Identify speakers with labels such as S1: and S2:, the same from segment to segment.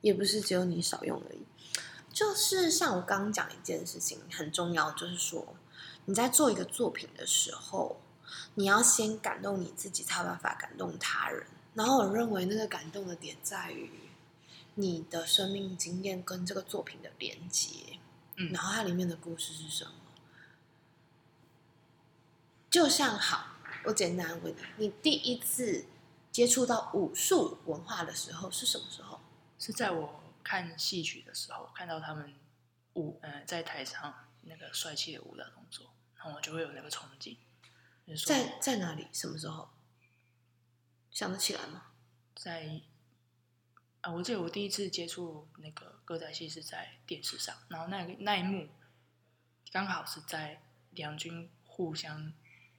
S1: 也不是只有你少用而已。就是像我刚刚讲一件事情很重要，就是说你在做一个作品的时候，你要先感动你自己，才有办法感动他人。然后我认为那个感动的点在于你的生命经验跟这个作品的连接，
S2: 嗯
S1: 然后它里面的故事是什么？就像好，我简单问你，你第一次接触到武术文化的时候是什么时候？
S2: 是在我看戏曲的时候，看到他们舞，呃，在台上那个帅气的舞蹈动作，然后我就会有那个憧憬，就是说
S1: 在在哪里？什么时候？想得起来吗？
S2: 在啊，我记得我第一次接触那个歌仔戏是在电视上，然后那个那一幕刚好是在两军互相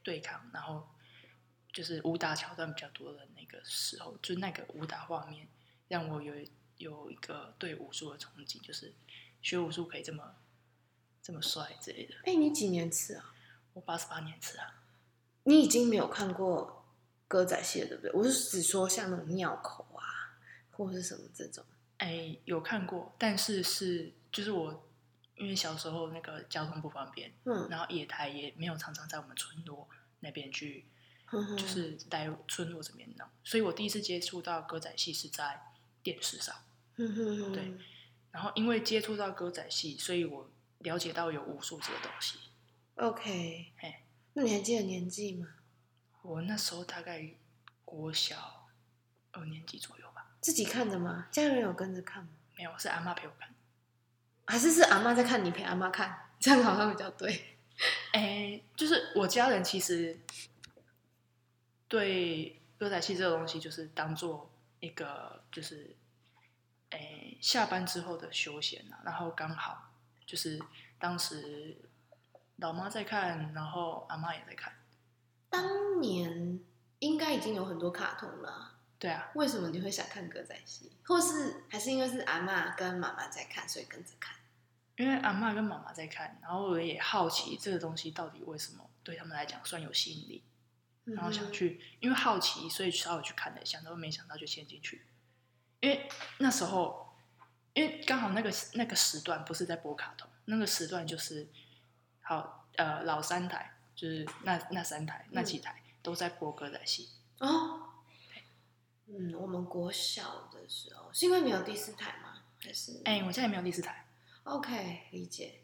S2: 对抗，然后就是武打桥段比较多的那个时候，就那个武打画面让我有有一个对武术的憧憬，就是学武术可以这么这么帅之类的。
S1: 哎，你几年次啊？
S2: 我八十八年次啊，
S1: 你已经没有看过歌仔戏了，对不对？我是只说像那种庙口啊，或者是什么这种。
S2: 哎，有看过，但是是就是我因为小时候那个交通不方便，
S1: 嗯，
S2: 然后野台也没有常常在我们村落那边去，就是在村落这边弄，所以我第一次接触到歌仔戏是在电视上。
S1: 哼哼哼
S2: 对然后因为接触到歌仔戏，所以我了解到有武术这个东西。
S1: OK，
S2: 嘿，
S1: 那你还记得年纪吗？
S2: 我那时候大概国小二年级左右吧，
S1: 自己看的吗？家人有跟着看吗？
S2: 没有是阿妈陪我看。
S1: 还是是阿妈在看，你陪阿妈看？这样好像比较对。
S2: 哎，就是我家人其实对歌仔戏这个东西，就是当做一个就是，哎，下班之后的休闲啊。然后刚好就是当时老妈在看，然后阿妈也在看。
S1: 当年应该已经有很多卡通了啊，
S2: 对啊，
S1: 为什么你会想看歌仔戏？或是还是因为是阿妈跟妈妈在看，所以跟着看？
S2: 因为阿妈跟妈妈在看，然后我也好奇这个东西到底为什么对他们来讲算有吸引力，然后想去，因为好奇，所以稍微去看了一下，然后没想到就陷进去。因为那时候，因为刚好那个那个时段不是在播卡通，那个时段就是好呃老三台，就是那那三台那几台都在播歌仔戏。
S1: 哦，嗯，我们国小的时候是因为没有第四台吗？还是
S2: 哎、我现在没有第四台
S1: ，OK 理解，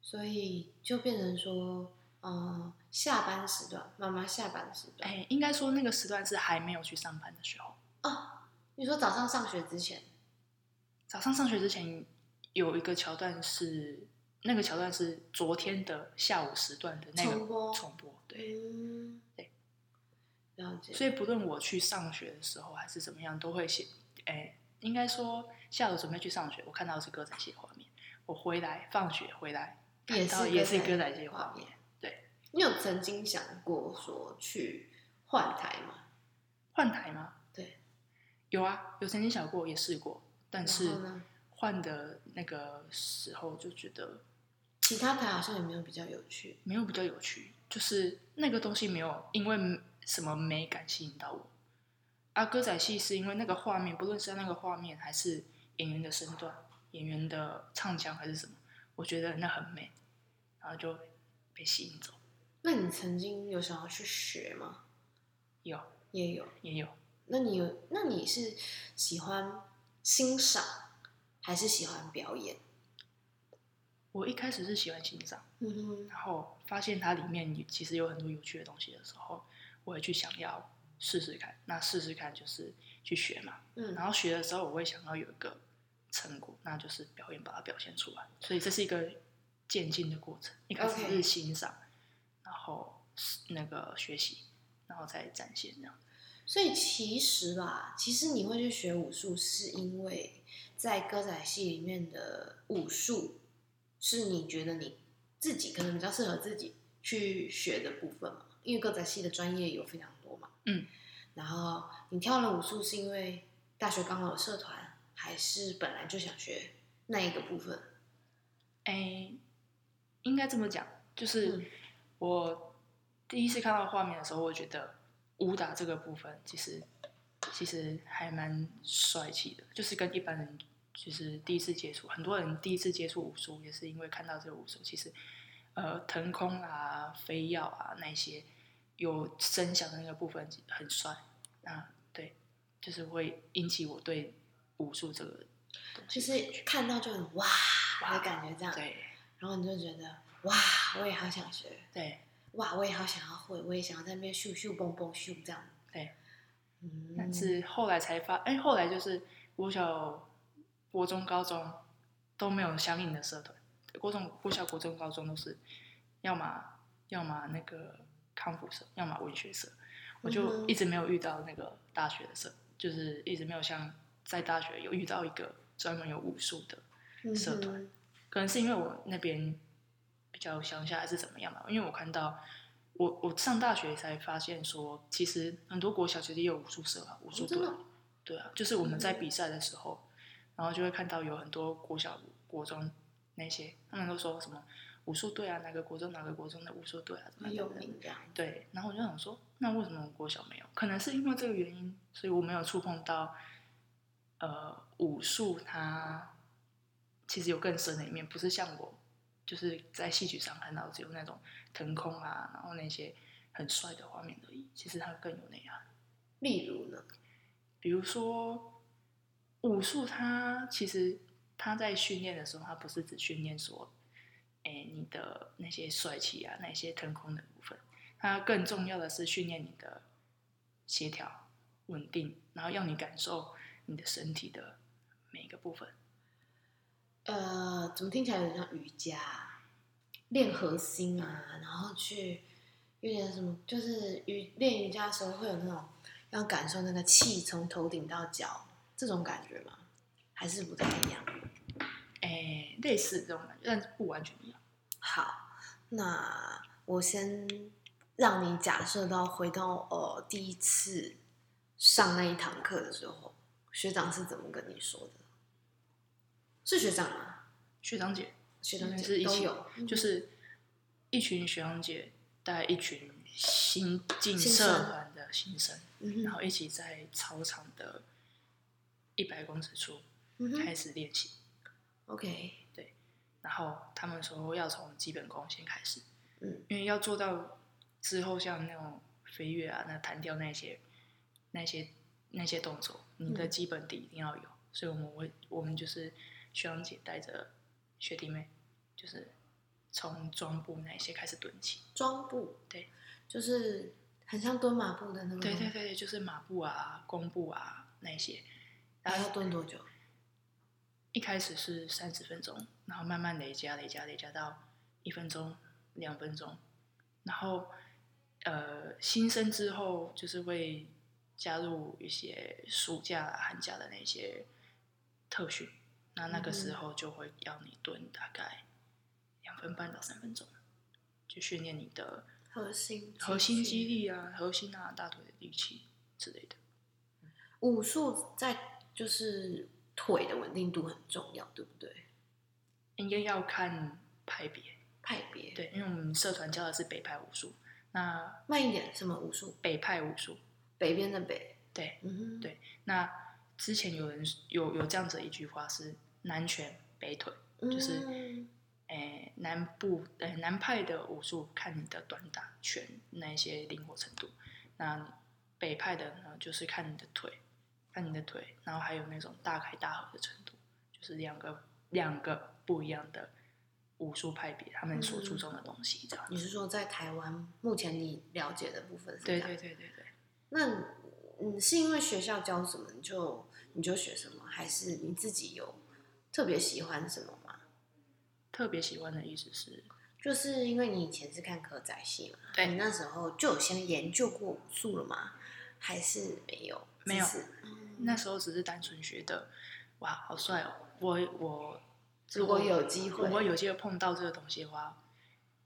S1: 所以就变成说，嗯，下班时段，妈妈下班时段，
S2: 哎、应该说那个时段是还没有去上班的时候。
S1: 哦，你说早上上学之前，
S2: 早上上学之前有一个桥段是，那个桥段是昨天的下午时段的那个
S1: 重播
S2: 重播，对，
S1: 嗯，
S2: 对，
S1: 了解，
S2: 所以不论我去上学的时候还是怎么样，都会写，哎，应该说下午准备去上学，我看到的是歌仔戏画面，我回来放学回来
S1: 也是
S2: 也是歌
S1: 仔戏
S2: 画面，对，
S1: 你有曾经想过说去换台吗？
S2: 换台吗？
S1: 对，
S2: 有啊，有曾经想过，也试过，但是，换的那个时候就觉得
S1: 其他牌好像也没有比较有趣，
S2: 没有比较有趣，就是那个东西没有因为什么美感吸引到我。啊，歌仔戏是因为那个画面，不论是那个画面还是演员的身段、演员的唱腔还是什么，我觉得那很美，然后就被吸引走。
S1: 那你曾经有想要去学吗？
S2: 有
S1: 也有。
S2: 也有，
S1: 那你有？那你是喜欢欣赏还是喜欢表演？
S2: 我一开始是喜欢欣赏，
S1: 嗯哼，
S2: 然后发现它里面其实有很多有趣的东西的时候，我会去想要试试看。那试试看就是去学嘛，
S1: 嗯，
S2: 然后学的时候，我会想要有一个成果，那就是表演把它表现出来。所以这是一个渐进的过程。一开始是欣赏然后那个学习，然后再展现这样。
S1: 所以其实吧，其实你会去学武术，是因为在歌仔戏里面的武术是你觉得你自己可能比较适合自己去学的部分嘛？因为歌仔戏的专业有非常多嘛。
S2: 嗯。
S1: 然后你跳了武术，是因为大学刚好有社团，还是本来就想学那一个部分？
S2: 哎，应该这么讲，就是
S1: 嗯
S2: 我第一次看到画面的时候，我觉得武打这个部分其实其实还蛮帅气的，就是跟一般人就是第一次接触，很多人第一次接触武术也是因为看到这个武术，其实呃腾空啊、飞跃啊那些有声响的那个部分很帅，啊对，就是会引起我对武术这个
S1: 就是看到就很哇的感觉这样，
S2: 对。
S1: 然后你就觉得哇，我也好想学，
S2: 对
S1: 哇，我也好想要会，我也想要在那边咻咻蹦蹦咻这样。
S2: 对，
S1: 嗯，
S2: 但是后来才发，哎，后来就是国小、国中、高中都没有相应的社团，国中、国小、国中、高中都是要么要么那个康复社，要么文学社，我
S1: 嗯
S2: 就一直没有遇到那个大学的社，就是一直没有像在大学有遇到一个专门有武术的，社团。
S1: 嗯
S2: 可能是因为我那边比较乡下还是怎么样嘛，因为我看到我我上大学才发现说，其实很多国小其实也有武术社啊，武术队对啊，就是我们在
S1: 嗯
S2: 比赛的时候，然后就会看到有很多国小、国中那些，他们都说什么武术队啊，哪个国中哪个国中的武术队啊，怎么
S1: 有
S2: 样的。对，然后我就想说，那为什么我国小没有？可能是因为这个原因，所以我没有触碰到，呃，武术它其实有更深的一面，不是像我就是在戏曲上看到只有那种腾空啊，然后那些很帅的画面而已。其实它更有内涵。
S1: 例如呢？
S2: 比如说武术，它其实它在训练的时候，它不是只训练说，哎，你的那些帅气啊，那些腾空的部分，它更重要的是训练你的协调、稳定，然后让你感受你的身体的每一个部分。
S1: 呃，怎么听起来有点像瑜伽啊？练核心啊，然后去有点什么，就是瑜练瑜伽的时候会有那种要感受那个气从头顶到脚这种感觉吗？还是不太一样？
S2: 哎，类似这种感觉，但是不完全一样。
S1: 好，那我先让你假设到回到呃第一次上那一堂课的时候，学长是怎么跟你说的？是学长吗？
S2: 学长姐
S1: 学长姐
S2: 是一起就是一群学长姐带一群新进社
S1: 生
S2: 团的新生，然后一起在操场的一百公尺处开始练习。
S1: ，OK，对
S2: 然后他们说要从基本功先开始，
S1: 嗯，
S2: 因为要做到之后像那种飞跃啊、那弹跳那些、那些、那些动作，你的
S1: 嗯
S2: 基本底一定要有。所以我们会，我们就是学长姐带着学弟妹，就是从装步那些开始蹲起。
S1: 装步，
S2: 对，
S1: 就是很像蹲马步的那个，
S2: 对对，对，就是马步啊、弓步啊那些。
S1: 然后要蹲多久？
S2: 一开始是三十分钟，然后慢慢累加、累加、累加到一分钟、两分钟，然后呃，新生之后就是会加入一些暑假、寒假的那些特训，那那个时候就会要你蹲大概两分半到三分钟，去训练你的
S1: 核心，
S2: 核心肌。力啊、核心啊、大腿的力气之类的。
S1: 武术在就是腿的稳定度很重要，对不对？
S2: 应该要看派别，
S1: 派别，，
S2: 对，因为我们社团教的是北派武术，那
S1: 慢一点，什么武术？
S2: 北派武术，
S1: 北边的北，
S2: 对，对那之前有人有有这样子的一句话是南拳北腿，就是
S1: 嗯
S2: 诶南部诶南派的武术看你的短打拳那一些灵活程度，那北派的呢就是看你的腿，看你的腿，然后还有那种大开大合的程度，就是两个两个不一样的武术派别，他们所注重的东西这样。
S1: 你是说在台湾目前你了解的部分是这
S2: 对
S1: 样？
S2: 对对对对。
S1: 那你，是因为学校教什么你就你就学什么，还是你自己有特别喜欢什么吗？
S2: 特别喜欢的意思是，
S1: 就是因为你以前是看可仔戏嘛，
S2: 对
S1: 你那时候就有先研究过武术了吗？还是没有？
S2: 没有那时候只是单纯觉得，哇，好帅哦！我我
S1: 如果有机会，
S2: 我有机会碰到这个东西的话，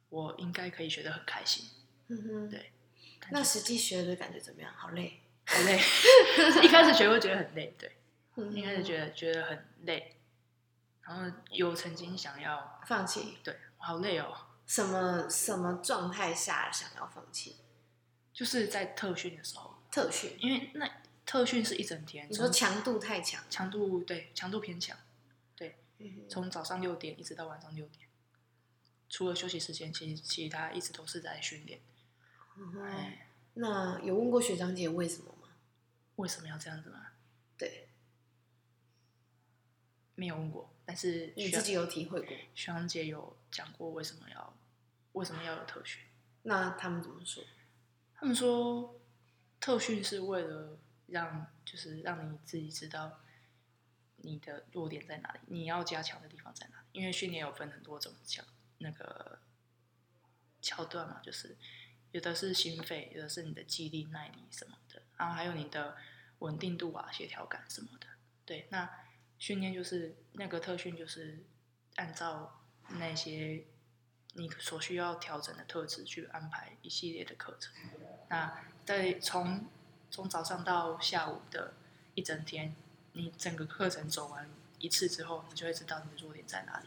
S2: 我应该可以学得很开心。
S1: 嗯哼，
S2: 对
S1: 那实际学的感觉怎么样？好累，
S2: 好累，一开始学会觉得很累，对，
S1: 嗯
S2: 一开始觉得觉得很累，然后有曾经想要，
S1: 放弃，
S2: 对，好累哦，
S1: 什么什么状态下想要放弃？
S2: 就是在特训的时候，
S1: 特训，
S2: 因为那特训是一整天，
S1: 你说强度太强，
S2: 强度对强度偏强，
S1: 对
S2: 从早上六点一直到晚上六点，除了休息时间，其实其他一直都是在训练。
S1: 嗯
S2: 哎，
S1: 那有问过学长姐为什么吗？
S2: 为什么要这样子吗？
S1: 对
S2: 没有问过，但是
S1: 你自己有体会过，
S2: 徐阳姐有讲过为什么要为什么要有特训。
S1: 那他们怎么说？
S2: 他们说，特训是为了让就是让你自己知道你的弱点在哪里，你要加强的地方在哪里。因为训练有分很多种桥那个桥段嘛，就是有的是心肺，有的是你的肌力、耐力什么的，然后还有你的稳定度啊、协调感什么的。对，那训练就是那个特训，就是按照那些你所需要调整的特质去安排一系列的课程。那在从从早上到下午的一整天，你整个课程走完一次之后，你就会知道你的弱点在哪里。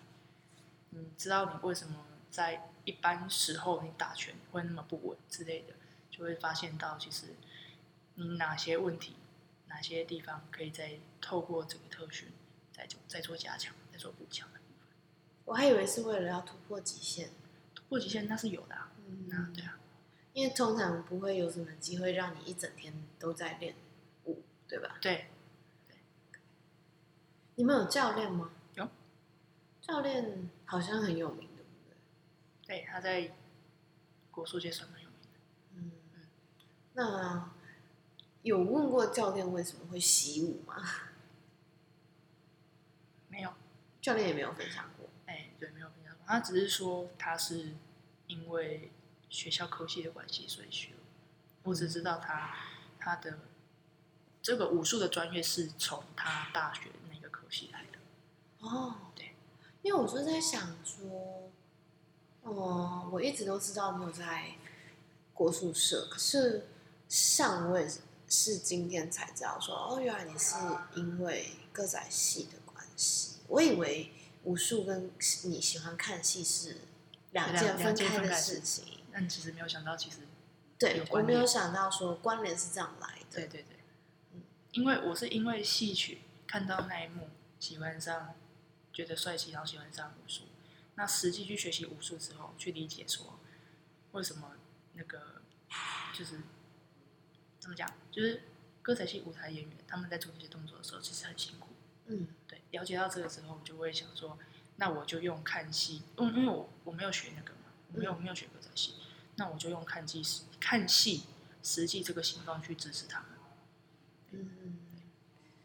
S2: 你知道你为什么在一般时候你打拳会那么不稳之类的，就会发现到其实你哪些问题、哪些地方可以再透过这个特训再做再做加强、再做补强的部分。
S1: 我还以为是为了要突破极限，
S2: 突破极限那是有的、啊，
S1: 嗯
S2: 那对啊，
S1: 因为通常不会有什么机会让你一整天都在练舞，对吧？
S2: 对，
S1: 你们有教练吗？
S2: 有，
S1: 教练好像很有名，对不对？
S2: 对，他在国术界算蛮有名的。
S1: 嗯嗯，那有问过教练为什么会习武吗？教练也没有分享过。
S2: 哎，对，没有分享过。他只是说他是因为学校科系的关系，所以学。我只知道他他的这个武术的专业是从他大学那个科系来的。
S1: 哦，
S2: 对，
S1: 因为我就在想说，哦，我一直都知道你有在国术社，可是上我也是是今天才知道说，哦，原来你是因为歌仔戏的我以为武术跟你喜欢看戏是两件
S2: 两两件
S1: 开的事情。
S2: 但其实没有想到，其实
S1: 对我没有想到说关联是这样来的。
S2: 对对对，
S1: 嗯
S2: 因为我是因为戏曲看到那一幕，喜欢上，觉得帅气，然后喜欢上武术。那实际去学习武术之后，去理解说为什么那个就是怎么讲，就是歌仔戏舞台演员他们在做这些动作的时候，其实很辛苦。
S1: 嗯
S2: 对，了解到这个之后，我就会想说，那我就用看戏，因因为我我没有学那个嘛，我没有没有学歌仔戏，那我就用看戏看戏实际这个行动去支持他们。
S1: 嗯，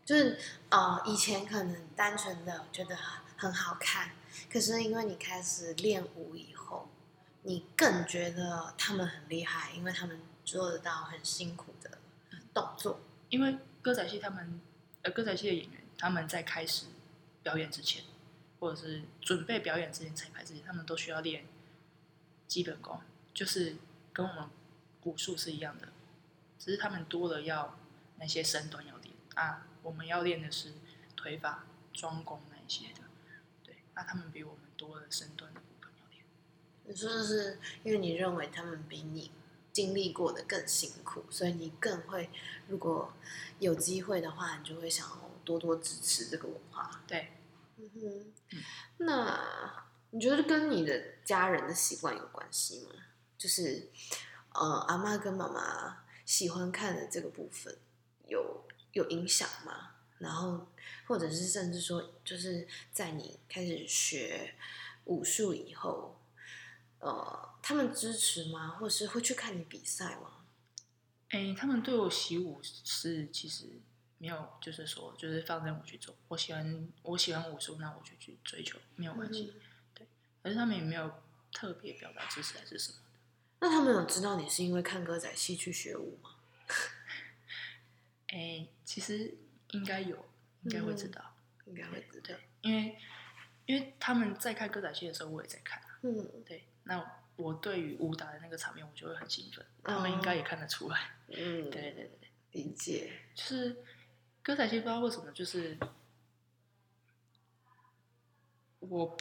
S1: 就是呃，以前可能单纯的觉得很好看，可是因为你开始练舞以后，你更觉得他们很厉害，因为他们做得到很辛苦的动作。
S2: 因为歌仔戏他们，呃，歌仔戏的演员他们在开始表演之前，或者是准备表演之前、彩排之前，他们都需要练基本功，就是跟我们武术是一样的，只是他们多了要那些身段要练啊，我们要练的是腿法、桩功那一些的，对，那他们比我们多了身段的部分要练。
S1: 你说的是因为你认为他们比你经历过的更辛苦，所以你更会，如果有机会的话，你就会想要多多支持这个文化。
S2: 对，
S1: 嗯哼
S2: 嗯，
S1: 那你觉得跟你的家人的习惯有关系吗？就是呃，阿妈跟妈妈喜欢看的这个部分有有影响吗？然后或者是甚至说，就是在你开始学武术以后，呃，他们支持吗？或是会去看你比赛吗？
S2: 哎，他们对我习武是其实没有，就是说，就是放任我去做。我喜欢我喜欢武术，那我就去追求，没有关系。
S1: 嗯
S2: 可是他们也没有特别表达支持还是什么的。
S1: 那他们有知道你是因为看歌仔戏去学舞吗？
S2: 哎，其实应该有，应该会知道。
S1: 应该会知道
S2: 对。，因为因为他们在看歌仔戏的时候，我也在看啊。
S1: 嗯，
S2: 对，那我对于武打的那个场面，我就会很兴奋。他们应该也看得出来。
S1: 嗯，
S2: 对对对对。
S1: 理解。
S2: 就是歌仔戏不知道为什么，就是我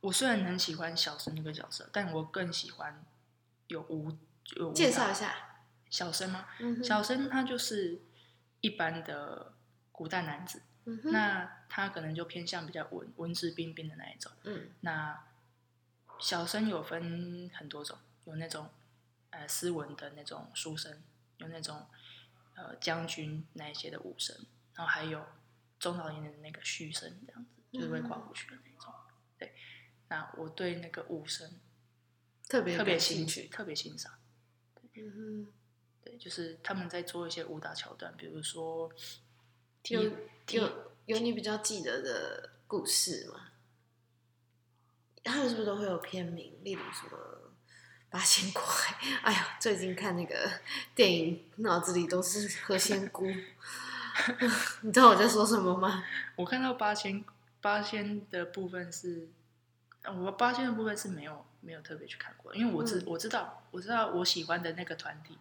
S2: 我虽然很喜欢小生那个角色，但我更喜欢有无
S1: 介绍一下，
S2: 小生吗？
S1: 嗯哼
S2: 小生他就是一般的古代男子，
S1: 嗯哼，
S2: 那他可能就偏向比较文文质彬彬的那一种。
S1: 嗯
S2: 那小生有分很多种，有那种呃斯文的那种书生，有那种呃将军那一些的武生，然后还有中老年的那个虚生，这样子就是会跨过去的那种。对，那我对那个武生
S1: 特别
S2: 特别
S1: 兴
S2: 兴趣，特别欣赏。
S1: 嗯
S2: 对，就是他们在做一些武打桥段，比如说踢
S1: 有有有你比较记得的故事吗？他们是不是都会有片名？例如什么八仙过海？哎呀，最近看那个电影，脑子里都是何仙姑。你知道我在说什么吗？
S2: 我看到八仙八仙的部分是，呃我八仙的部分是没有没有特别去看过，因为我知、
S1: 嗯
S2: 我知道我知道我喜欢的那个团体，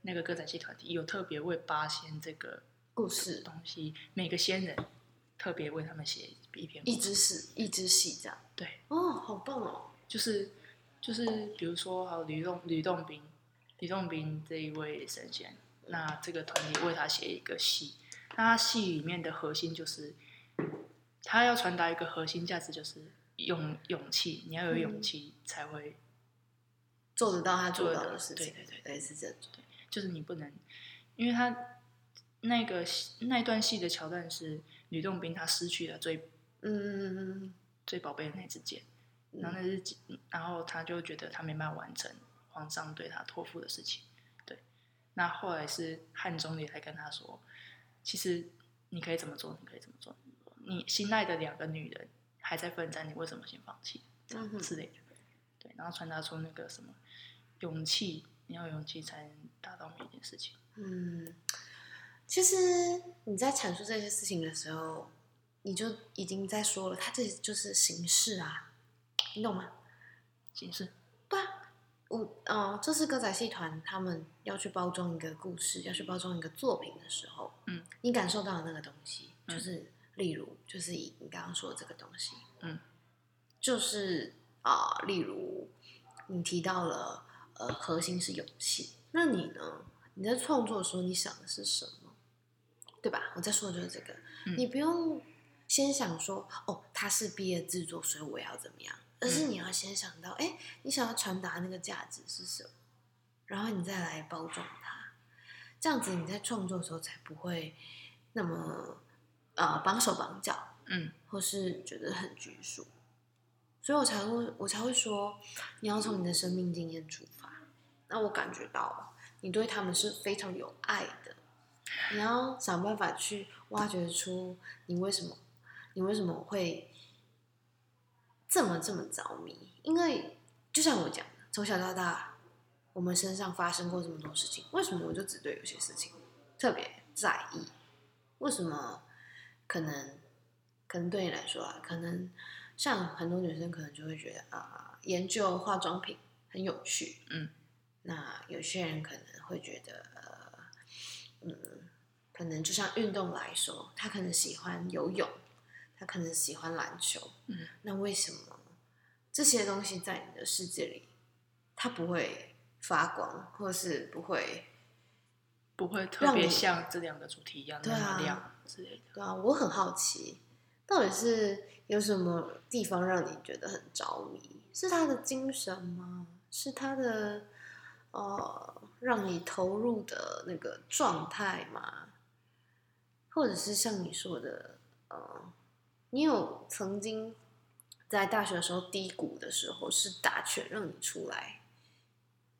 S2: 那个歌仔戏团体有特别为八仙这个
S1: 故事
S2: 东西，每个仙人特别为他们写一篇
S1: 一
S2: 故事，
S1: 只是一只戏这样。
S2: 对，
S1: 哦，好棒哦！
S2: 就是就是比如说还有吕洞吕洞宾，吕洞宾这一位神仙，那这个团体为他写一个戏，那他戏里面的核心就是他要传达一个核心价值，就是勇勇气，你要有勇气才会，
S1: 做得到他做
S2: 做得
S1: 到的事情，
S2: 对对对
S1: 对，是这种。
S2: 就是你不能，因为他那个戏那段戏的桥段是吕洞宾他失去了最
S1: 嗯
S2: 最宝贝的那支剑。
S1: 嗯
S2: 然后那是，然后他就觉得他没办法完成皇上对他托付的事情，对。那后来是汉中也来跟他说，其实你可以怎么做，你可以怎么做，你心爱的两个女人还在奋战，你为什么先放弃？这样
S1: 嗯哼
S2: 之类的，对。然后传达出那个什么勇气，你要有勇气才能达到每一件事情。
S1: 嗯，其实你在阐述这些事情的时候，你就已经在说了，他这就是形式啊，你懂吗？
S2: 形式，
S1: 对啊，我呃，这是歌仔戏团他们要去包装一个故事，要去包装一个作品的时候，
S2: 嗯，
S1: 你感受到的那个东西，
S2: 嗯
S1: 就是、例如，就是以你刚刚说的这个东西，
S2: 嗯，
S1: 就是啊、例如你提到了呃，核心是勇气，那你呢？你在创作的时候，你想的是什么？对吧？我在说的就是这个，
S2: 嗯
S1: 你不用先想说哦，他是毕业制作，所以我要怎么样，而是你要先想到，哎、你想要传达那个价值是什么，然后你再来包装它，这样子你在创作的时候才不会那么呃绑手绑脚，
S2: 嗯
S1: 或是觉得很拘束。所以我才会我才会说，你要从你的生命经验出发。那我感觉到你对他们是非常有爱的，你要想办法去挖掘出你为什么你为什么会这么这么着迷？因为就像我讲的，从小到大，我们身上发生过这么多事情，为什么我就只对有些事情特别在意？为什么可能可能对你来说啊，可能像很多女生可能就会觉得啊、研究化妆品很有趣，
S2: 嗯，
S1: 那有些人可能会觉得，呃，嗯，可能就像运动来说，他可能喜欢游泳，他可能喜欢篮球，
S2: 嗯，
S1: 那为什么这些东西在你的世界里，它不会发光，或是不会？
S2: 不会特别像这两个主题一样那么亮之类的。
S1: 对啊，我很好奇，到底是有什么地方让你觉得很着迷？是他的精神吗？是他的呃，让你投入的那个状态吗？或者是像你说的，呃，你有曾经在大学的时候低谷的时候，是打拳让你出来？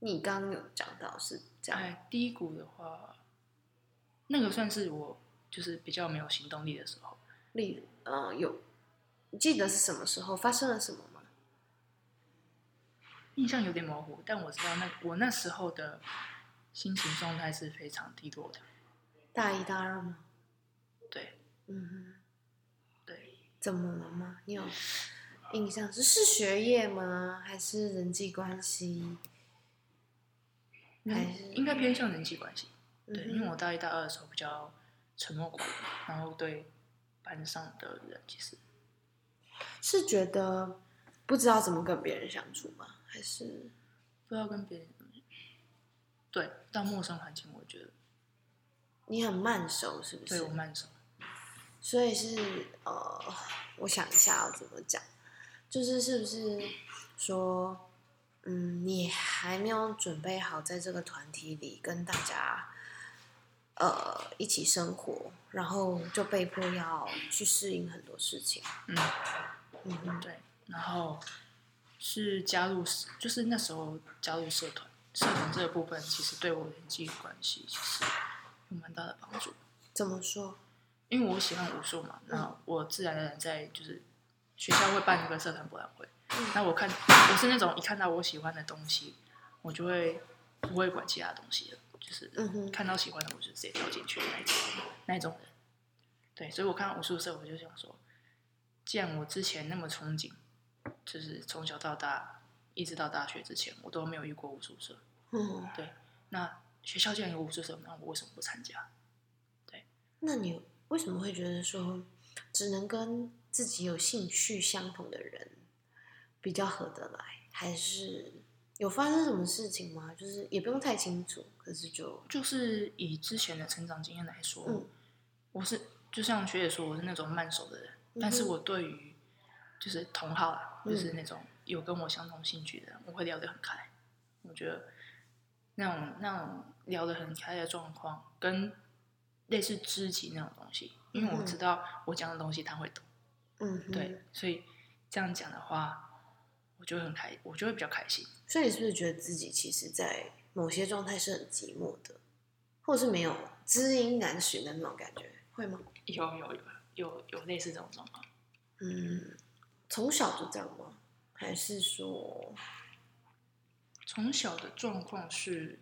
S1: 你刚刚有讲到是这样，
S2: 哎，低谷的话，那个算是我就是比较没有行动力的时候。
S1: 例如，呃，有你记得是什么时候发生了什么吗？
S2: 印象有点模糊，但我知道那我那时候的心情状态是非常低落的。
S1: 大一、大二吗？
S2: 对
S1: 嗯怎么了吗？你有印象是是学业吗？还是人际关系？还是
S2: 应该偏向人际关系。对，因为我大一、大二的时候比较沉默寡言，然后对班上的人其实
S1: 是觉得不知道怎么跟别人相处吗？还是
S2: 不知道跟别人。对，到陌生环境，我觉得
S1: 你你很慢熟是不是
S2: 对我？慢手。
S1: 所以是呃，我想一下要怎么讲，就是是不是说，嗯，你还没有准备好在这个团体里跟大家呃一起生活，然后就被迫要去适应很多事情。
S2: 嗯，
S1: 嗯哼，
S2: 对，然后是加入，就是那时候加入社团，社团这个部分其实对我人际关系其实有蛮大的帮助。
S1: 怎么说？
S2: 因为我喜欢武术嘛，那我自然而然在就是学校会办一个社团博览会，
S1: 嗯
S2: 那我看我是那种一看到我喜欢的东西，我就会不会管其他东西了，就是看到喜欢的我就直接跳进去的那种那一种人。对，所以我看到武术社，我就想说，既然我之前那么憧憬，就是从小到大一直到大学之前，我都没有遇过武术社，
S1: 嗯，
S2: 那学校既然有武术社，那我为什么不参加？
S1: 对那你为什么会觉得说，只能跟自己有兴趣相同的人比较合得来？还是有发生什么事情吗？就是也不用太清楚，可是就
S2: 就是以之前的成长经验来说，
S1: 嗯
S2: 我是就像学姐说，我是那种慢手的人，但是我对于就是同好啦，
S1: 嗯
S2: 就是那种有跟我相同兴趣的人，我会聊得很开。我觉得那种那种聊得很开的状况，跟类似知己那种东西，因为我
S1: 嗯
S2: 知道我讲的东西他会懂，
S1: 嗯哼，
S2: 对，所以这样讲的话，我就会很开，我就会比较开心。
S1: 所以你是不是觉得自己其实，在某些状态是很寂寞的，或是没有知音难寻的那种感觉，会吗？
S2: 有有有有有类似这种状况。
S1: 嗯，从小就这样吗？还是说，
S2: 从小的状况是，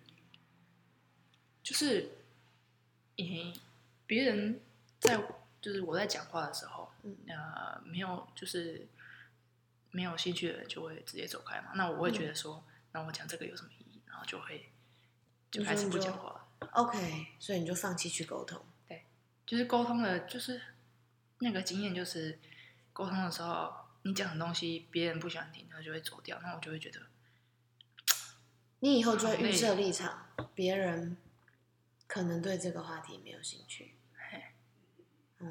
S2: 就是，你别人在就是我在讲话的时候，
S1: 嗯
S2: 呃，没有就是没有兴趣的人就会直接走开嘛。那我会觉得说，那我讲这个有什么意义？然后就会就开始不讲话了。
S1: OK，所以你就放弃去沟通。
S2: 对就是沟通的，就是那个经验，就是沟通的时候，你讲的东西别人不喜欢听，他就会走掉。那我就会觉得，
S1: 你以后就会预设立场，别人可能对这个话题没有兴趣。
S2: 嘿，
S1: 嗯，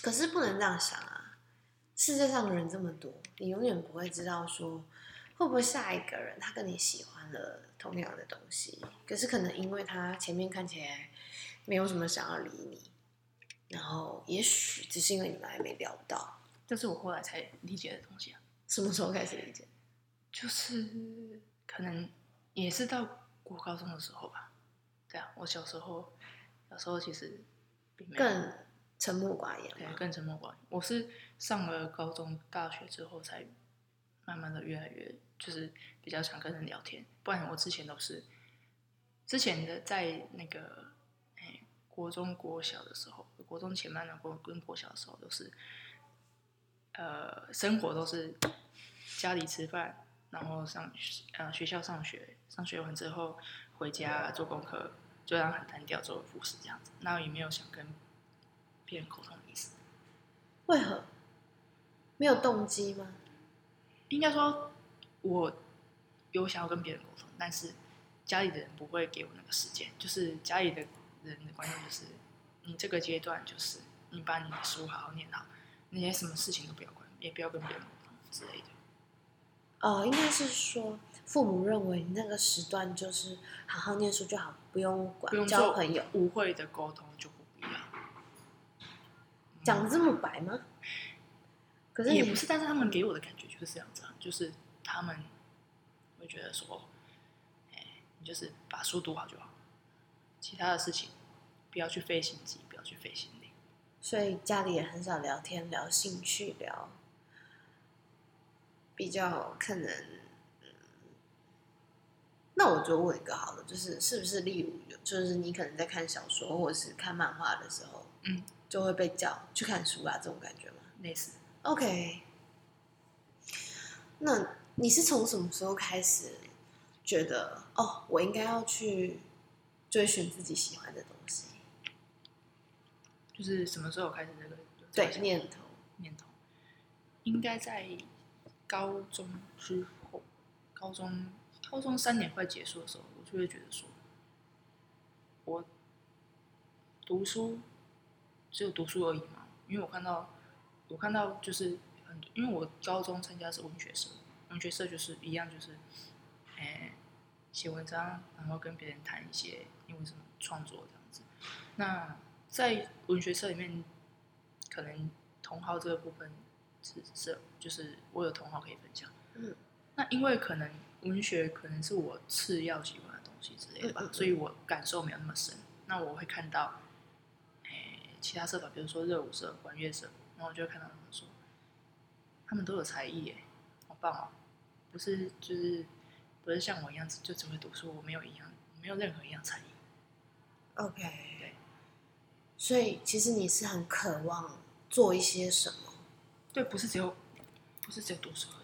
S1: 可是不能这样想啊！世界上的人这么多，你永远不会知道说会不会下一个人他跟你喜欢了同样的东西，可是可能因为他前面看起来没有什么想要理你，然后也许只是因为你们还没聊到，
S2: 这是我后来才理解的东西啊。
S1: 什么时候开始理解？
S2: 就是可能也是到国高中的时候吧。对啊，我小时候小时候其实并没有
S1: 更沉默寡言
S2: 对？更沉默寡言。我是上了高中、大学之后才慢慢的越来越就是比较想跟人聊天，不然我之前都是之前的在那个哎国中国小的时候，国中前半段国跟国小的时候都是呃生活都是家里吃饭，然后上呃学校上学，上学完之后回家做功课，就让很单调，周而复始这样子，那也没有想跟别人沟通的意思。
S1: 为何？没有动机吗？
S2: 应该说，我有想要跟别人沟通，但是家里的人不会给我那个时间。就是家里的人的观念就是，你这个阶段就是你把你的书好好念好，那些什么事情都不要管，也不要跟别人沟通之类的。
S1: 呃，应该是说父母认为你那个时段就是好好念书就好，不用管交朋友。
S2: 误会的沟通就不必要。
S1: 讲的这么白吗？可是你
S2: 也不是，但是他们给我的感觉就是这样子啊，就是他们会觉得说，哎、你就是把书读好就好，其他的事情不要去费心机，不要去费心力。
S1: 所以家里也很少聊天，聊兴趣，聊比较可能。嗯那我就问一个好了，就是是不是例如有，就是你可能在看小说或者是看漫画的时候，
S2: 嗯，
S1: 就会被叫去看书啊，这种感觉吗？
S2: 类似
S1: ，OK，那你是从什么时候开始觉得哦，我应该要去追寻自己喜欢的东西？
S2: 就是什么时候开始这个有这个
S1: 对，念头。
S2: 念头？应该在高中之后，高中高中三年快结束的时候，我就会觉得说，我读书只有读书而已嘛，因为我看到我看到就是很，因为我高中参加是文学社，文学社就是一样就是，哎、写文章，然后跟别人谈一些因为什么创作这样子。那在文学社里面，可能同好这个部分是是就是我有同好可以分享。
S1: 嗯，
S2: 那因为可能文学可能是我次要喜欢的东西之类的吧，
S1: 嗯嗯嗯
S2: 所以我感受没有那么深。那我会看到，诶、其他社团，比如说热舞社、管乐社，然后我就会看到他们说，他们都有才艺耶，好棒哦！不是就是不是像我一样就只会读书，我没有一样没有任何一样才艺。
S1: OK，
S2: 对，
S1: 所以其实你是很渴望做一些什么，
S2: 对，不是只有不是只有读书而已。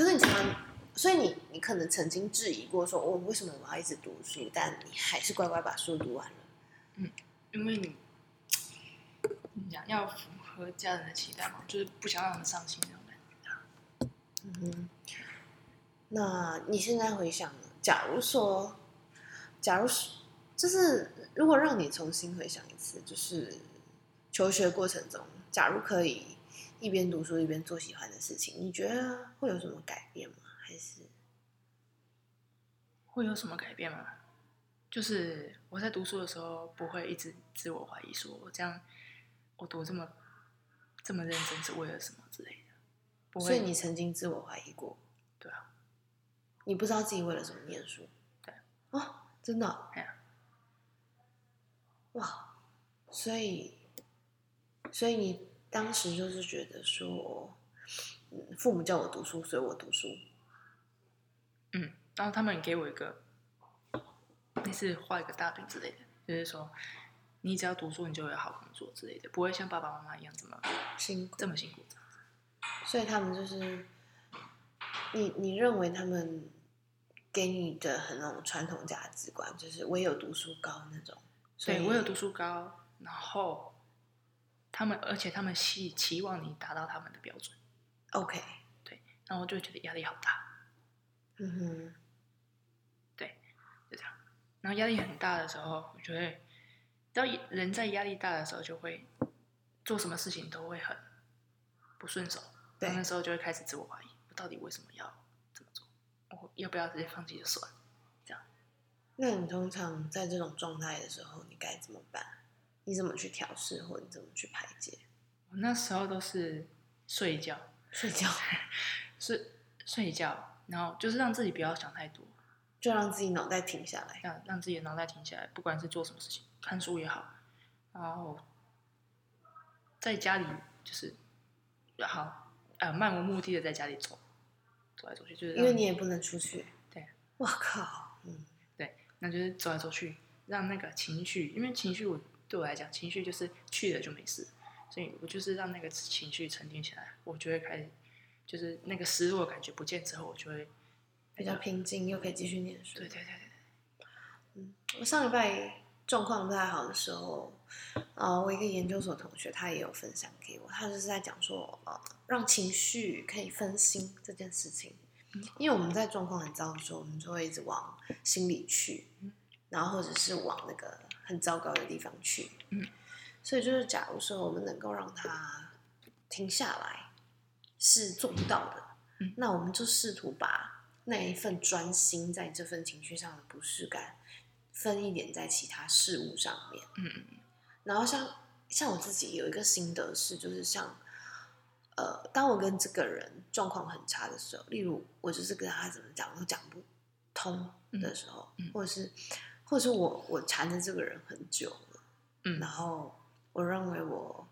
S1: 可是你常常，所以你你可能曾经质疑过说，我、为什么我要一直读书？但你还是乖乖把书读完了。
S2: 嗯因为你你讲要符合家人的期待嘛，就是不想让他们伤心那种感觉。
S1: 嗯哼，那你现在回想，假如说，假如是，就是如果让你重新回想一次，就是求学过程中，假如可以一边读书一边做喜欢的事情，你觉得会有什么改变吗？还是
S2: 会有什么改变吗？就是我在读书的时候，不会一直自我怀疑，说我这样我读这么这么认真是为了什么之类的。不会，
S1: 所以你曾经自我怀疑过？
S2: 对啊，
S1: 你不知道自己为了什么念书？
S2: 对。
S1: 哦，真的哦、
S2: 哎呀
S1: 哇，所以，所以你当时就是觉得说，嗯，父母叫我读书，所以我读书。
S2: 嗯，然后他们给我一个类似画一个大饼之类的，就是说你只要读书，你就会有好工作之类的，不会像爸爸妈妈一样这么
S1: 辛苦，
S2: 这么辛苦。
S1: 所以他们就是，你你认为他们给你的很那种传统价值观，就是唯有读书高那种。所以
S2: 对我有读书高，然后他们，而且他们期期望你达到他们的标准
S1: ，OK，对
S2: 然后我就会觉得压力好大，
S1: 嗯哼，对
S2: 就这样。然后压力很大的时候，我就会，当人在压力大的时候，就会做什么事情都会很不顺手。
S1: 对
S2: 那时候就会开始自我怀疑，我到底为什么要这么做？我要不要直接放弃就算这样？
S1: 那你通常在这种状态的时候，你该怎么办？你怎么去调试，或你怎么去排解？
S2: 我那时候都是睡觉，
S1: 睡觉，
S2: 睡睡觉，然后就是让自己不要想太多，
S1: 就让自己脑袋停下来。
S2: 让让自己的脑袋停下来，不管是做什么事情，看书也好，然后在家里就是好呃漫无目的的在家里走，走来走去，就是
S1: 因为你也不能出去。
S2: 对，
S1: 我靠，嗯，对
S2: 那就是走来走去，让那个情绪，因为情绪我对我来讲，情绪就是去了就没事，所以我就是让那个情绪沉淀起来，我就会开始，就是那个失落感觉不见之后，我就会
S1: 比较平静，又可以继续念书。
S2: 对对对对，
S1: 嗯，我上礼拜状况不太好的时候，呃，我一个研究所同学他也有分享给我，他就是在讲说，呃，让情绪可以分心这件事情。因为我们在状况很糟的时候，我们就会一直往心里去，然后或者是往那个很糟糕的地方去。
S2: 嗯，
S1: 所以就是，假如说我们能够让他停下来，是做不到的。
S2: 嗯
S1: 那我们就试图把那一份专心在这份情绪上的不适感，分一点在其他事物上面。
S2: 嗯嗯
S1: 然后像像我自己有一个心得是，就是像呃，当我跟这个人状况很差的时候，例如我就是跟他怎么讲都讲不通的时候，
S2: 嗯嗯
S1: 或者是或者是我我缠着这个人很久了，
S2: 嗯。
S1: 然后我认为我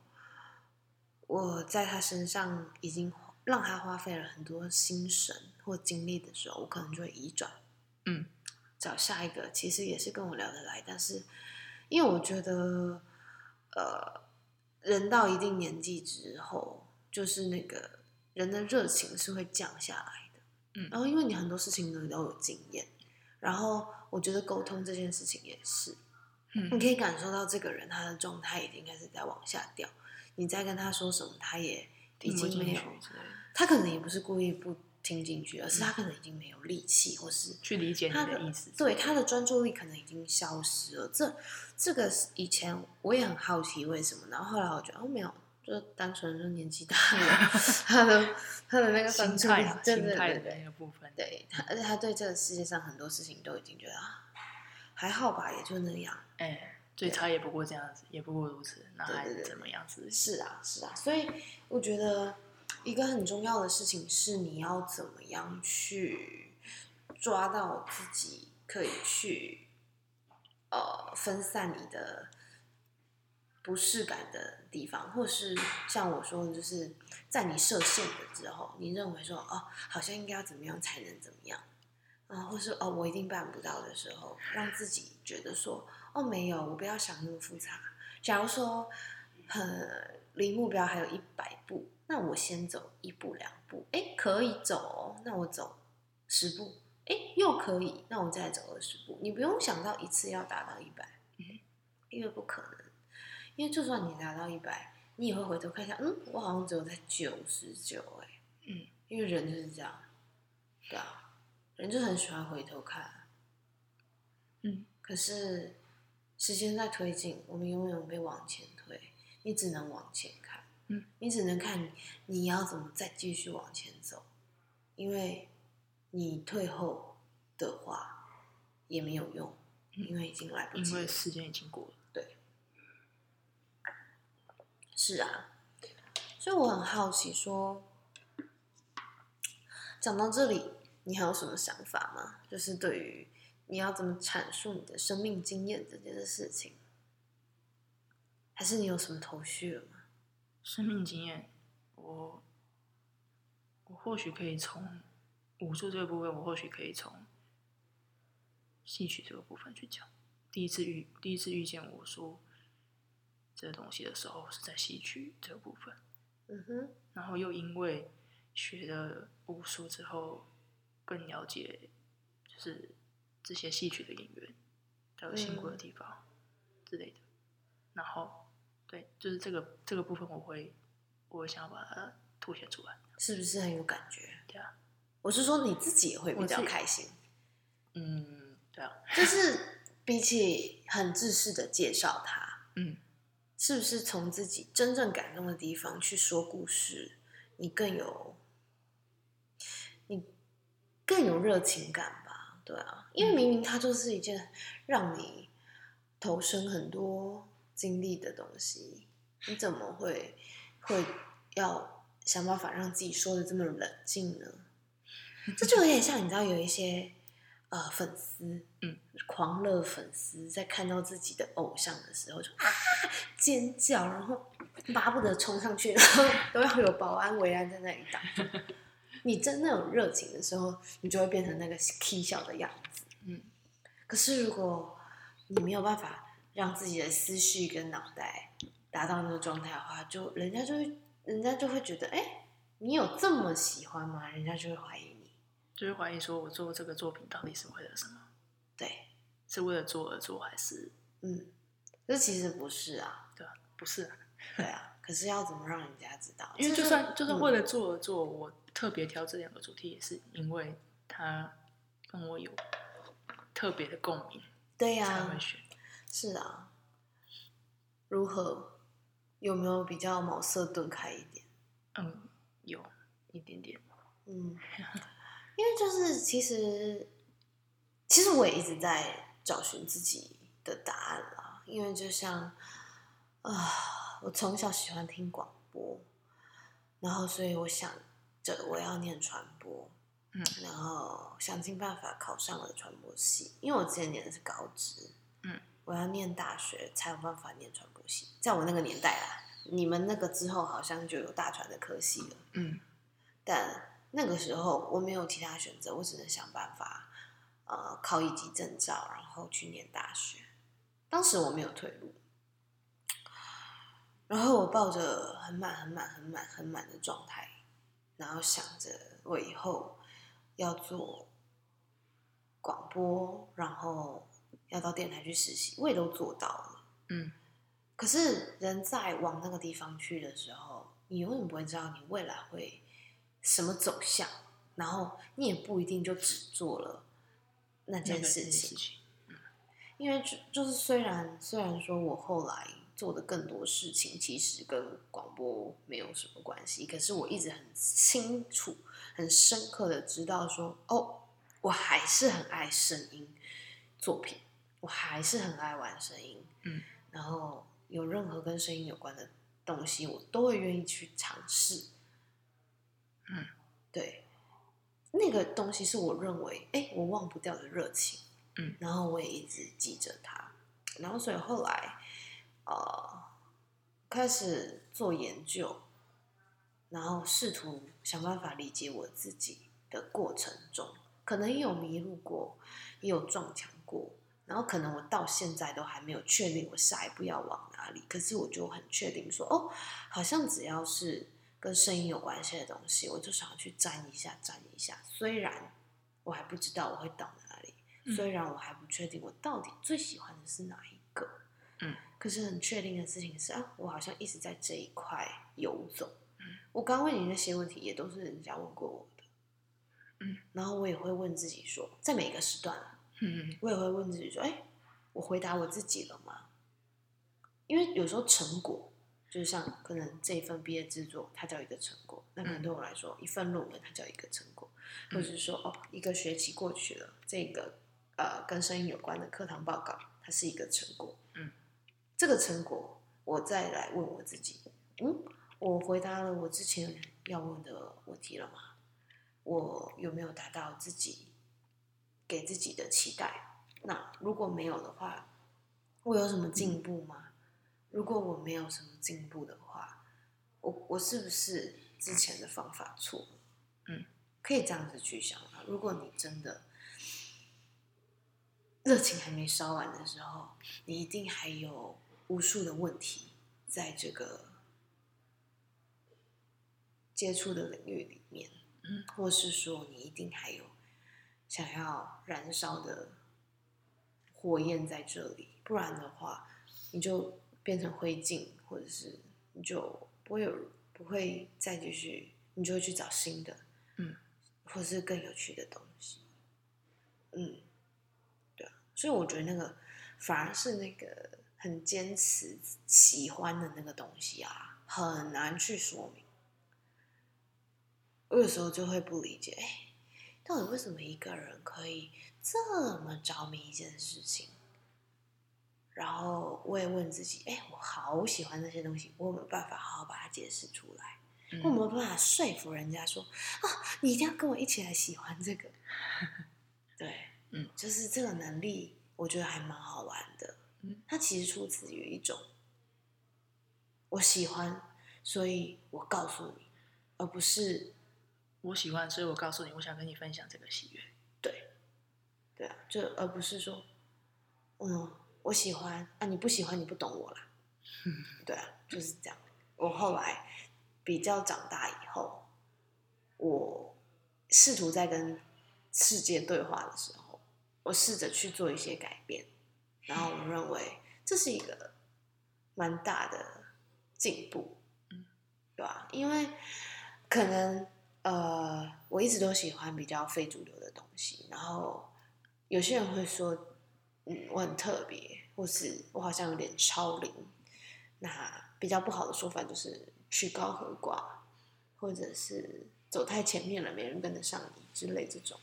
S1: 我在他身上已经让他花费了很多心神或精力的时候，我可能就会移转，
S2: 嗯，
S1: 找下一个其实也是跟我聊得来，但是因为我觉得，呃，人到一定年纪之后，就是那个人的热情是会降下来的，
S2: 嗯。
S1: 然后因为你很多事情呢都有经验，然后我觉得沟通这件事情也是，
S2: 嗯
S1: 你可以感受到这个人他的状态已经开始在往下掉，你在跟他说什么，他也已经没有，他可能也不是故意不听进去，而是他可能已经没有力气，或是
S2: 去理解你
S1: 他
S2: 的意思。
S1: 对他的专注力可能已经消失了。这这个是以前我也很好奇为什么，然后后来我觉得哦没有，就单纯就年纪大了，他的 他的那个
S2: 心态啊，，
S1: 对对
S2: 心态的那个部分。
S1: 对，他而且他对这个世界上很多事情都已经觉得啊还好吧，也就那样。
S2: 哎，最差也不过这样子，也不过如此，那还怎么样子？
S1: 是啊，是啊，所以我觉得一个很重要的事情是你要怎么样去抓到自己可以去呃分散你的不适感的地方，或是像我说的，就是在你设限了之后，你认为说哦，好像应该要怎么样才能怎么样。啊，或是哦，我一定办不到的时候，让自己觉得说，哦，没有，我不要想那么复杂。假如说，很离目标还有一百步，那我先走一步两步，哎，可以走哦，那我走十步，哎，又可以，那我再走二十步。你不用想到一次要达到一百，
S2: 嗯，
S1: 因为不可能，因为就算你达到一百，你也会回头看一下，嗯，我好像只有在九十九，哎，
S2: 嗯，
S1: 因为人就是这样，对啊。人就很喜欢回头看，
S2: 嗯，
S1: 可是时间在推进，我们永远被往前推，你只能往前看，
S2: 嗯，
S1: 你只能看你要怎么再继续往前走，因为你退后的话也没有用，
S2: 嗯
S1: 因为已经来不及了。
S2: 因为时间已经过了。
S1: 是啊，所以我很好奇说，讲到这里，你还有什么想法吗？就是对于你要怎么阐述你的生命经验这件事情，还是你有什么头绪了吗？
S2: 生命经验，我我或许可以从武术这个部分，我或许可以从戏曲这个部分去讲。第一次遇第一次遇见武术这个东西的时候，是在戏曲这个部分，
S1: 嗯哼，
S2: 然后又因为学了武术之后，更了解就是这些戏曲的演员还有辛苦的地方之类的，然后对，就是这个这个部分，我会我会想要把它凸显出来。
S1: 是不是很有感觉？
S2: 对啊，
S1: 我是说你自己也会比较开心，
S2: 嗯，对啊，
S1: 就是比起很自私的介绍他，
S2: 嗯，
S1: 是不是从自己真正感动的地方去说故事，你更有，你更有热情感吧？对啊，因为明明它就是一件让你投身很多精力的东西，你怎么会会要想办法让自己说的这么冷静呢？这就有点像你知道有一些呃粉丝，
S2: 嗯，
S1: 狂热粉丝在看到自己的偶像的时候就啊尖叫，然后巴不得冲上去，然后 都要有保安围栏在那里挡。你真的有热情的时候，你就会变成那个 K 笑的样子。
S2: 嗯，
S1: 可是如果你没有办法让自己的思绪跟脑袋达到那个状态的话，就人家就会，人家就会觉得，哎，你有这么喜欢吗？人家就会怀疑你。
S2: 就是怀疑说我做这个作品到底是为了什么？
S1: 对，
S2: 是为了做而做，还是
S1: 嗯，这其实不是啊，
S2: 对啊？不是啊，
S1: 对啊。可是要怎么让人家知道？
S2: 因为就算就算
S1: 嗯
S2: 为了做而做，我特别挑这两个主题，也是因为它跟我有特别的共鸣，
S1: 对呀、
S2: 才会选。
S1: 是啊。如何？有没有比较茅塞顿开一点？
S2: 嗯，有一点点。
S1: 嗯，因为就是其实，其实我也一直在找寻自己的答案啦。因为就像啊，我从小喜欢听广播，然后所以我想着我要念传播，
S2: 嗯
S1: 然后想尽办法考上了传播系，因为我之前念的是高职，
S2: 嗯，
S1: 我要念大学才有办法念传播系，在我那个年代啦，你们那个之后好像就有大传的科系了。
S2: 嗯
S1: 但那个时候我没有其他选择，我只能想办法，呃，考一级证照，然后去念大学。当时我没有退路，然后我抱着很满、很满、很满、很满的状态，然后想着我以后要做广播，然后要到电台去实习，我也都做到了。
S2: 嗯
S1: 可是人在往那个地方去的时候，你永远不会知道你未来会什么走向，然后你也不一定就只做了那
S2: 那个
S1: 件事
S2: 事
S1: 情，
S2: 情，
S1: 因为就就是虽然虽然说我后来做的更多事情其实跟广播没有什么关系，可是我一直很清楚、很深刻的知道说，哦，我还是很爱声音作品，我还是很爱玩声音，
S2: 嗯，
S1: 然后有任何跟声音有关的东西，我都会愿意去尝试，
S2: 嗯，
S1: 对，那个东西是我认为，哎，我忘不掉的热情。
S2: 嗯，
S1: 然后我也一直记着它，然后所以后来，呃，开始做研究，然后试图想办法理解我自己的过程中，可能也有迷路过，也有撞墙过，然后可能我到现在都还没有确定我下一步要往哪里，可是我就很确定说，哦，好像只要是跟声音有关系的东西，我就想要去沾一下，沾一下，虽然我还不知道我会到哪里。
S2: 嗯
S1: 虽然我还不确定我到底最喜欢的是哪一个，
S2: 嗯，
S1: 可是很确定的事情是啊，我好像一直在这一块游走。
S2: 嗯，
S1: 我刚问你那些问题，也都是人家问过我的，
S2: 嗯，
S1: 然后我也会问自己说，在每个时段啊，
S2: 嗯
S1: 我也会问自己说，哎，我回答我自己了吗？因为有时候成果，就像可能这一份毕业制作，它叫一个成果，那可能
S2: 嗯
S1: 对我来说，一份论文它叫一个成果，或者是说，哦，一个学期过去了，这个呃跟声音有关的课堂报告，它是一个成果。
S2: 嗯，
S1: 这个成果，我再来问我自己，嗯，我回答了我之前要问的问题了吗？我有没有达到自己给自己的期待？那如果没有的话，我有什么进步吗？如果我没有什么进步的话，我我是不是之前的方法错了？
S2: 嗯，
S1: 可以这样子去想啊。如果你真的热情还没烧完的时候，你一定还有无数的问题在这个接触的领域里面，
S2: 嗯，
S1: 或是说你一定还有想要燃烧的火焰在这里，不然的话，你就变成灰烬，或者是你就不会有不会再继续，你就会去找新的，
S2: 嗯，
S1: 或是更有趣的东西，嗯，对啊，所以我觉得那个反而是那个很坚持喜欢的那个东西啊，很难去说明。我有时候就会不理解，哎，到底为什么一个人可以这么着迷一件事情？然后我也问自己，哎，我好喜欢这些东西，我有没有办法好好把它解释出来？
S2: 嗯
S1: 我有没有办法说服人家说，啊，你一定要跟我一起来喜欢这个？对，
S2: 嗯，
S1: 就是这个能力，我觉得还蛮好玩的。
S2: 嗯，
S1: 它其实出自于一种我喜欢，所以我告诉你，而不是
S2: 我喜欢，所以我告诉你，我想跟你分享这个喜悦。
S1: 对对啊，就而不是说，嗯，我喜欢啊，你不喜欢，你不懂我啦。对啊，就是这样。我后来比较长大以后，我试图在跟世界对话的时候，我试着去做一些改变，然后我认为这是一个蛮大的进步，
S2: 嗯，
S1: 对吧、因为可能呃，我一直都喜欢比较非主流的东西，然后有些人会说，嗯，我很特别，或是我好像有点超龄。那比较不好的说法就是曲高和寡，或者是走太前面了，没人跟得上你之类这种。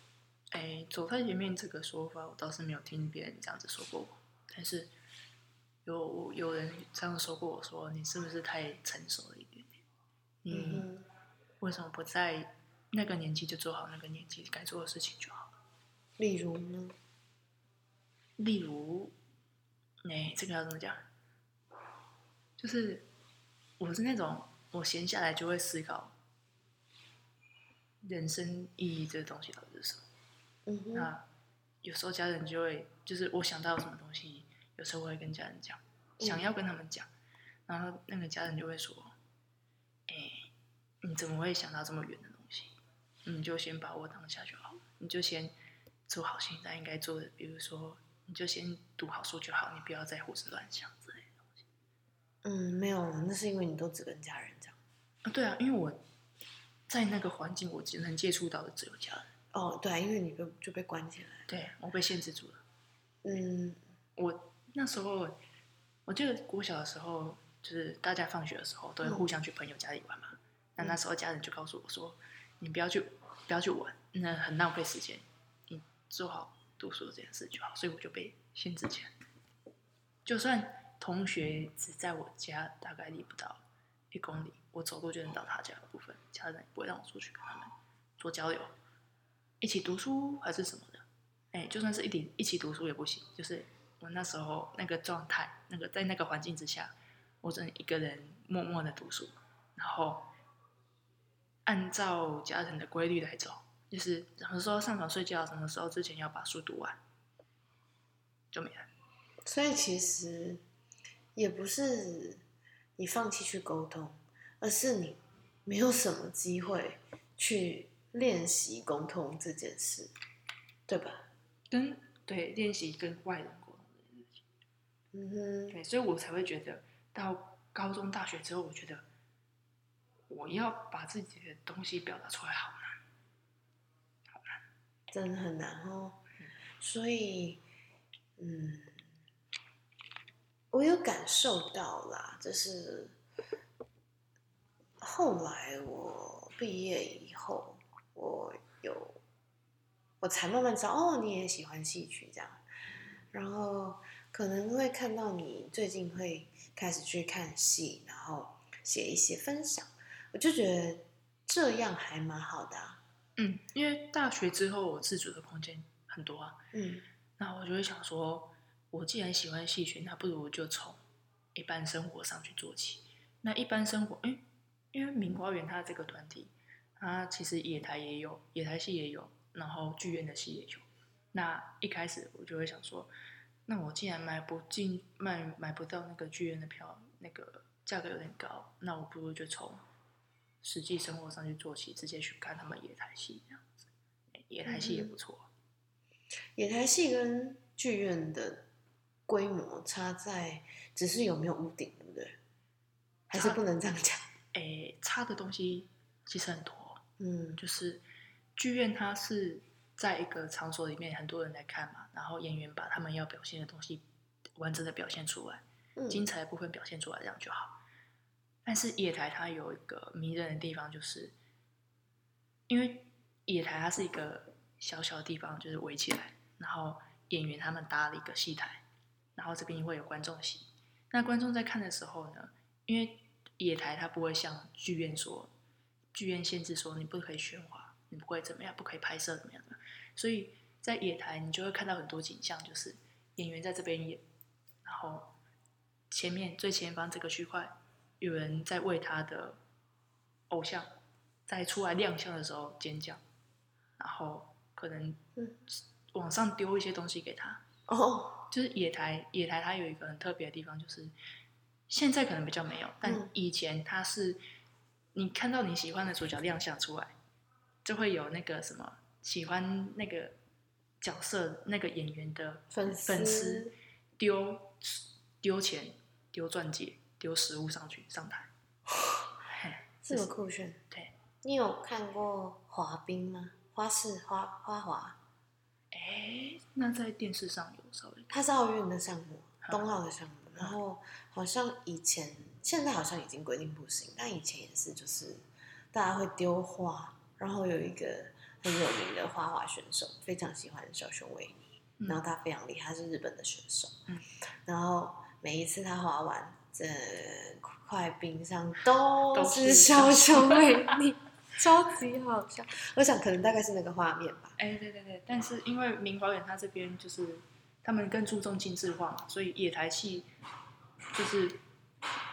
S2: 哎，走太前面这个说法，我倒是没有听别人这样子说过我，但是有有人这样说过我说，你是不是太成熟了一点点？你
S1: 嗯
S2: 为什么不在那个年纪就做好那个年纪该做的事情就好了？
S1: 例如呢？
S2: 例如，哎，这个要怎么讲？就是我是那种我闲下来就会思考人生意义这个东西到底是什么。
S1: 嗯哼，
S2: 那有时候家人就会，就是我想到什么东西，有时候我会跟家人讲，
S1: 嗯
S2: 想要跟他们讲，然后那个家人就会说：“哎、你怎么会想到这么远的东西？你就先把握当下就好，你就先做好现在应该做的，比如说，你就先读好书就好，你不要再胡思乱想之类的东西。
S1: 嗯，没有，那是因为你都只跟家人讲。
S2: 啊，对啊，因为我在那个环境，我只能接触到的只有家人。
S1: 哦，对啊，因为你被就被关起来。
S2: 对我被限制住了。
S1: 嗯
S2: 我那时候，我记得我小的时候，就是大家放学的时候都会互相去朋友家里玩嘛。那那时候家人就告诉我说：“你不要去，不要去玩，那很浪费时间。你做好读书这件事就好。”所以我就被限制起来。就算同学只在我家大概离不到一公里，我走路就能到他家的部分，家人也不会让我出去跟他们做交流，一起读书还是什么的。哎，就算是一起一起读书也不行，就是我那时候那个状态，那个在那个环境之下，我只能一个人默默的读书，然后按照家人的规律来走，就是什么时候上床睡觉，什么时候之前要把书读完，就没了。
S1: 所以其实也不是你放弃去沟通，而是你没有什么机会去练习沟通这件事，对吧？
S2: 跟对练习跟外人沟通这件事情，
S1: 嗯哼，
S2: 对，所以我才会觉得到高中、大学之后，我觉得我要把自己的东西表达出来好难。
S1: 真的很难哦。所以，嗯，我有感受到啦，就是后来我毕业以后，我有我才慢慢知道，哦，你也喜欢戏曲这样，然后可能会看到你最近会开始去看戏，然后写一些分享，我就觉得这样还蛮好的、
S2: 嗯，因为大学之后我自主的空间很多啊，
S1: 嗯
S2: 那我就会想说，我既然喜欢戏曲，那不如就从一般生活上去做起。那一般生活，哎，因为明花园它这个团体，它其实野台也有，野台戏也有，然后剧院的戏也有。那一开始我就会想说，那我既然买不进，买买不到那个剧院的票，那个价格有点高，那我不如就从实际生活上去做起，直接去看他们野台戏这样子。诶野台戏也不错。
S1: 野台戏跟剧院的规模差在只是有没有屋顶，对不对？还是不能这样讲？
S2: 诶，差的东西其实很多，
S1: 嗯
S2: 就是剧院它是在一个场所里面，很多人来看嘛，然后演员把他们要表现的东西完整的表现出来，
S1: 嗯
S2: 精彩的部分表现出来，这样就好。但是野台它有一个迷人的地方，就是因为野台它是一个小小的地方，就是围起来，然后演员他们搭了一个戏台，然后这边会有观众席。那观众在看的时候呢，因为野台它不会像剧院说，剧院限制说你不可以喧哗，你不会怎么样，不可以拍摄怎么样的，所以在野台你就会看到很多景象，就是演员在这边演，然后前面最前方这个区块有人在为他的偶像在出来亮相的时候尖叫，然后可能
S1: 嗯。
S2: 往上丢一些东西给他，
S1: 哦，
S2: 就是野台，野台它有一个很特别的地方，就是现在可能比较没有，但
S1: 嗯。
S2: 以前它是你看到你喜欢的主角亮相出来，就会有那个什么喜欢那个角色那个演员的
S1: 粉
S2: 粉丝丢丢钱、丢钻戒、丢食物上去上台。
S1: 这么酷炫。
S2: 对，
S1: 你有看过滑冰吗？花式花花滑，
S2: 哎，那在电视上有稍微
S1: 它是奥运的项目，冬奥的项目。然后好像以前，现在好像已经规定不行，但以前也是，就是大家会丢花，然后有一个很有名的花滑选手，非常喜欢小熊维尼，
S2: 嗯
S1: 然后他非常厉害，他是日本的选手。
S2: 嗯
S1: 然后每一次他滑完，整块冰上都
S2: 都
S1: 是
S2: 是
S1: 小
S2: 小
S1: 熊维尼，超级好笑。我想可能大概是那个画面吧。
S2: 哎，对对对，但是因为明华园他这边就是他们更注重精致化嘛，所以野台戏就是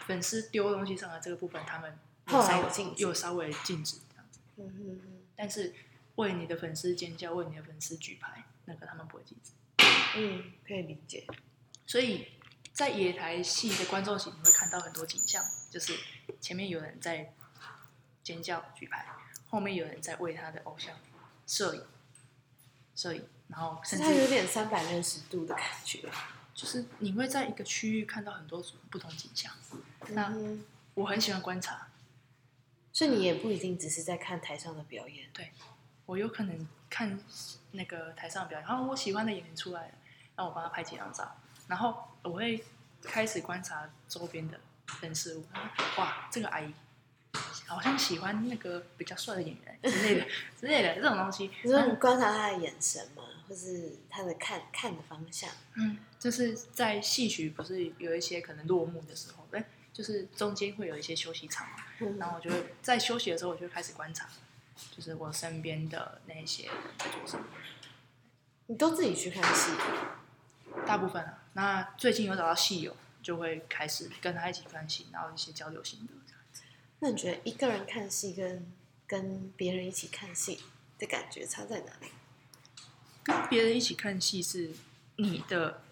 S2: 粉丝丢东西上来这个部分，他们稍
S1: 微禁止
S2: 有稍微禁止这样子。
S1: 嗯哼哼。
S2: 但是为你的粉丝尖叫，为你的粉丝举牌，那个他们不会禁止。
S1: 嗯，可以理解。
S2: 所以在野台戏的观众席，你会看到很多景象，就是前面有人在尖叫举牌，后面有人在为他的偶像摄影，摄影，然后甚
S1: 至有点三百六十度的感觉。
S2: 就是你会在一个区域看到很多种不同景象。那我很喜欢观察，
S1: 所所以你也不一定只是在看台上的表演。
S2: 对我有可能看那个台上的表演，然后我喜欢的演员出来了，让我帮他拍几张照，然后我会开始观察周边的人事物。哇，这个阿姨好像喜欢那个比较帅的演员之类的 之类的这种东西。
S1: 你说你观察他的眼神吗？或是他的看看的方向？
S2: 嗯，就是在戏曲不是有一些可能落幕的时候，哎，就是中间会有一些休息场嘛，
S1: 嗯
S2: 然后我就会在休息的时候，我就开始观察，就是我身边的那些人在做什么。
S1: 你都自己去看戏？
S2: 大部分啊，那最近有找到戏友，就会开始跟他一起看戏，然后一些交流心得这样子。
S1: 那你觉得一个人看戏跟跟别人一起看戏的感觉差在哪里？
S2: 跟别人一起看戏是你的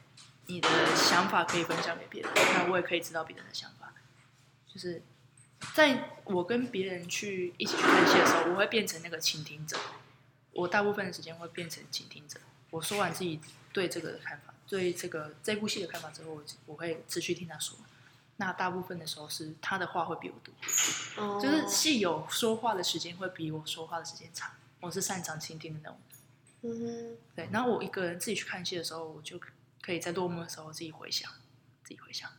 S2: 你的想法可以分享给别人，那我也可以知道别人的想法。就是在我跟别人去一起去看戏的时候，我会变成那个倾听者。我大部分的时间会变成倾听者。我说完自己对这个的看法，对这个这部戏的看法之后，我我会持续听他说。那大部分的时候是他的话会比我多，
S1: 哦
S2: 就是戏友说话的时间会比我说话的时间长。我是擅长倾听的那种人。
S1: 嗯哼，
S2: 对，然后我一个人自己去看戏的时候，我就可以在落幕的时候自己回想，自己回想，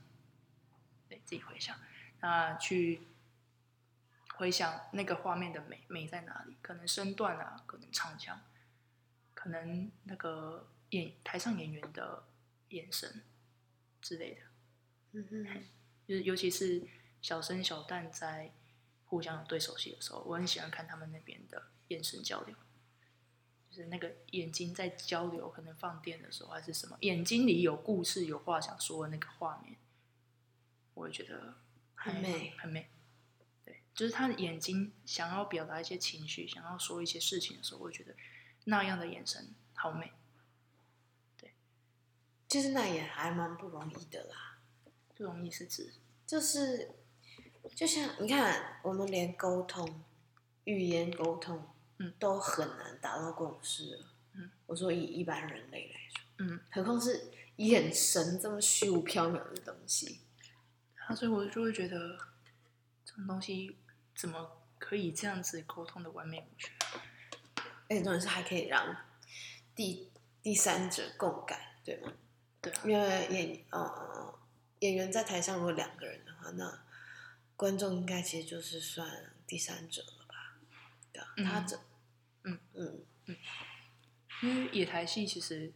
S2: 对自己回想，那去回想那个画面的美美在哪里？可能身段啊，可能唱腔，可能那个演台上演员的眼神之类的，
S1: 嗯哼，
S2: 就是尤其是小生小旦在互相有对手戏的时候，我很喜欢看他们那边的眼神交流。就是那个眼睛在交流，可能放电的时候还是什么，眼睛里有故事、有话想说的那个画面，我会觉得
S1: 很美
S2: 很美。对，就是他的眼睛想要表达一些情绪，想要说一些事情的时候，我会觉得那样的眼神好美。
S1: 其实那也还蛮不容易的啦。
S2: 不容易是指，
S1: 就是就像你看，我们连沟通、语言沟通，
S2: 嗯
S1: 都很难达到共识了。
S2: 嗯，
S1: 我说以一般人类来说，
S2: 嗯，
S1: 何况是眼神这么虚无缥缈的东西。
S2: 啊，所以我就会觉得这种东西怎么可以这样子沟通的完美无缺？
S1: 而且重点是还可以让第第三者共感，对吗？
S2: 对啊，
S1: 因为演呃演员在台上如果两个人的话，那观众应该其实就是算第三者了吧？对啊，
S2: 嗯。
S1: 他这
S2: 嗯。
S1: 嗯。嗯。
S2: 因为野台戏其实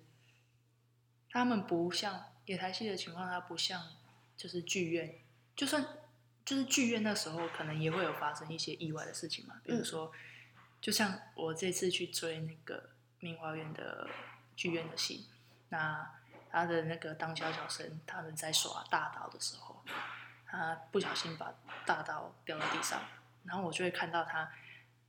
S2: 他们不像野台戏的情况，它不像就是剧院，就算就是剧院那时候可能也会有发生一些意外的事情嘛，比如说，就像我这次去追那个明华园的剧院的戏，那他的那个当小小生他们在耍大刀的时候，他不小心把大刀掉到地上，然后我就会看到他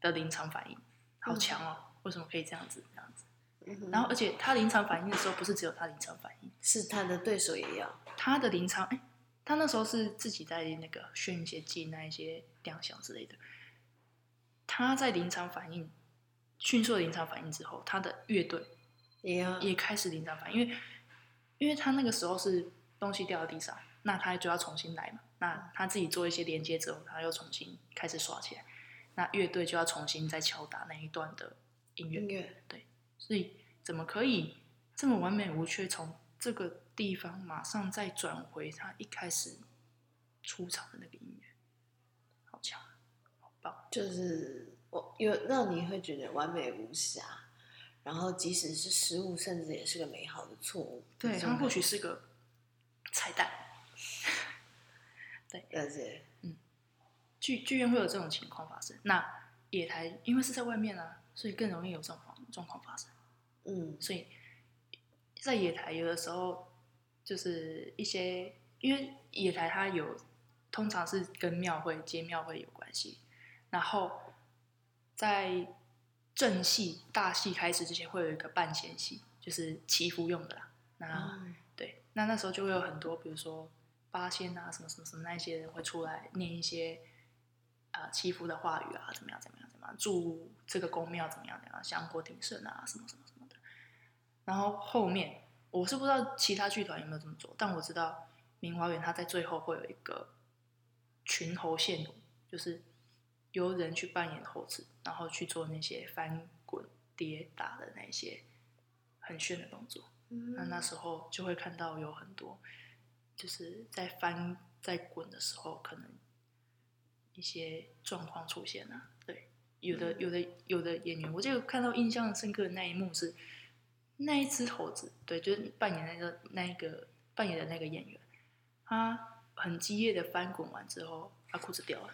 S2: 的临场反应，好强哦！为什么可以这样子这样子？然后，而且他临场反应的时候，不是只有他临场反应，
S1: 是他的对手也要，
S2: 他的临场，哎，他那时候是自己在那个炫一些技那一些亮相之类的。他在临场反应迅速的临场反应之后，他的乐队
S1: 也要，
S2: 也开始临场反应，因为因为他那个时候是东西掉到地上，那他就要重新来嘛。那他自己做一些连接之后，他又重新开始刷起来，那乐队就要重新再敲打那一段的音乐
S1: 音。乐，
S2: 所以怎么可以这么完美无缺，从这个地方马上再转回他一开始出场的那个音乐？好强，好棒！
S1: 就是我有让你会觉得完美无瑕，然后即使是失误，甚至也是个美好的错误。
S2: 对，它或许是个彩蛋。
S1: 而且
S2: 剧剧院会有这种情况发生，那野台因为是在外面啊，所以更容易有这种状状况发生。
S1: 嗯
S2: 所以在野台有的时候就是一些，因为野台它有通常是跟庙会接庙会有关系，然后在正戏大戏开始之前会有一个半仙戏，就是祈福用的啦。那、
S1: 啊
S2: 对，那那时候就会有很多，比如说八仙啊，什么什么什么那一些人会出来念一些啊、祈福的话语啊，怎么样怎么样怎么样，祝这个宫庙怎么样怎么样，香火鼎盛啊，什么什么什么的。然后后面我是不知道其他剧团有没有这么做，但我知道明华园它在最后会有一个群猴献舞，就是由人去扮演猴子，然后去做那些翻滚、跌打的那些很炫的动作。那那时候就会看到有很多，就是在翻在滚的时候，可能一些状况出现了。对，有的有的有的演员，我就看到印象深刻的那一幕是，那一只猴子，对，就是扮演那个那一个扮演的那个演员，他很激烈的翻滚完之后，他裤子掉了。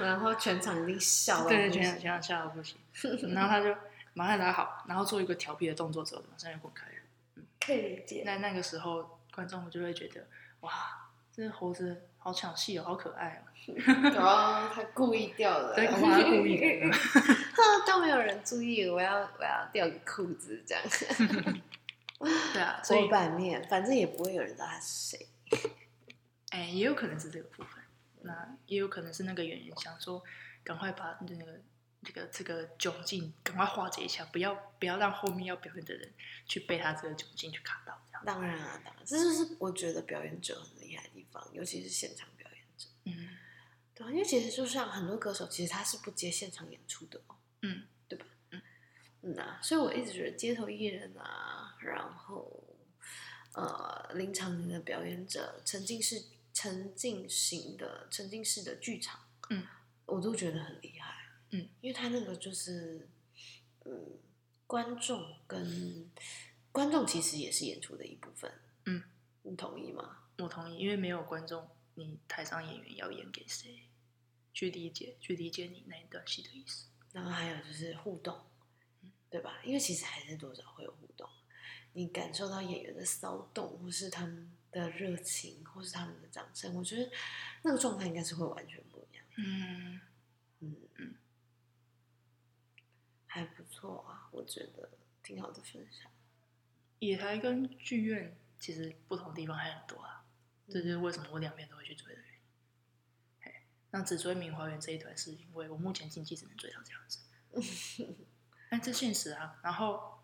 S1: 然后全场一定笑到
S2: 对，全场全场笑到不行。然后他就马上拿好，然后做一个调皮的动作之后，马上就滚开了。
S1: 可以理解。
S2: 那那个时候，观众就会觉得，哇，这个猴子好抢戏哦，好可爱哦。
S1: 哦，他故意掉的，
S2: 对，他故意的。
S1: 都没有人注意，我要我要掉个裤子这样。
S2: 对啊，所以
S1: 半面，反正也不会有人知道他是谁。
S2: 哎，也有可能是这个部分，那也有可能是那个演员想说，赶快把那个这个这个窘境赶快化解一下，不要不要让后面要表演的人去被他这个窘境去卡到。
S1: 当然啊，当然，这就是我觉得表演者很厉害的地方，尤其是现场表演者。
S2: 嗯
S1: 对啊，因为其实就像很多歌手，其实他是不接现场演出的哦。
S2: 嗯，对吧
S1: 嗯啊，所以我一直觉得街头艺人啊，然后呃，临场的表演者，沉浸式、沉浸型的、沉浸式的剧场，
S2: 嗯，
S1: 我都觉得很厉害，
S2: 嗯，
S1: 因为他那个就是，嗯，观众跟观众其实也是演出的一部分，
S2: 嗯，
S1: 你同意吗？
S2: 我同意，因为没有观众，你台上演员要演给谁？去理解，去理解你那一段戏的意思。
S1: 然后还有就是互动，对吧？因为其实还是多少会有互动，你感受到演员的骚动，或是他们的热情，或是他们的掌声，我觉得那个状态应该是会完全不一样。
S2: 嗯
S1: 嗯
S2: 嗯，
S1: 还不错啊，我觉得挺好的分享。
S2: 野台跟剧院其实不同地方还很多啊，这就是为什么我两边都会去追的原因。嘿那只追明华园这一团，是因为我目前经济只能追到这样子，但这现实啊。然后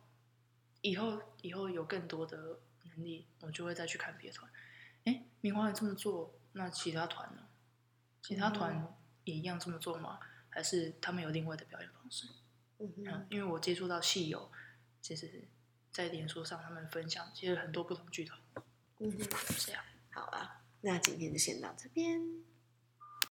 S2: 以后以后有更多的能力，我就会再去看别的团。哎，明华也这么做，那其他团呢？其他团也一样这么做吗？还是他们有另外的表演方式？
S1: 嗯，
S2: 因为我接触到戏友，其实，在脸书上他们分享，其实很多不同剧团
S1: 嗯哼，
S2: 这样。
S1: 好啊，那今天就先到这边。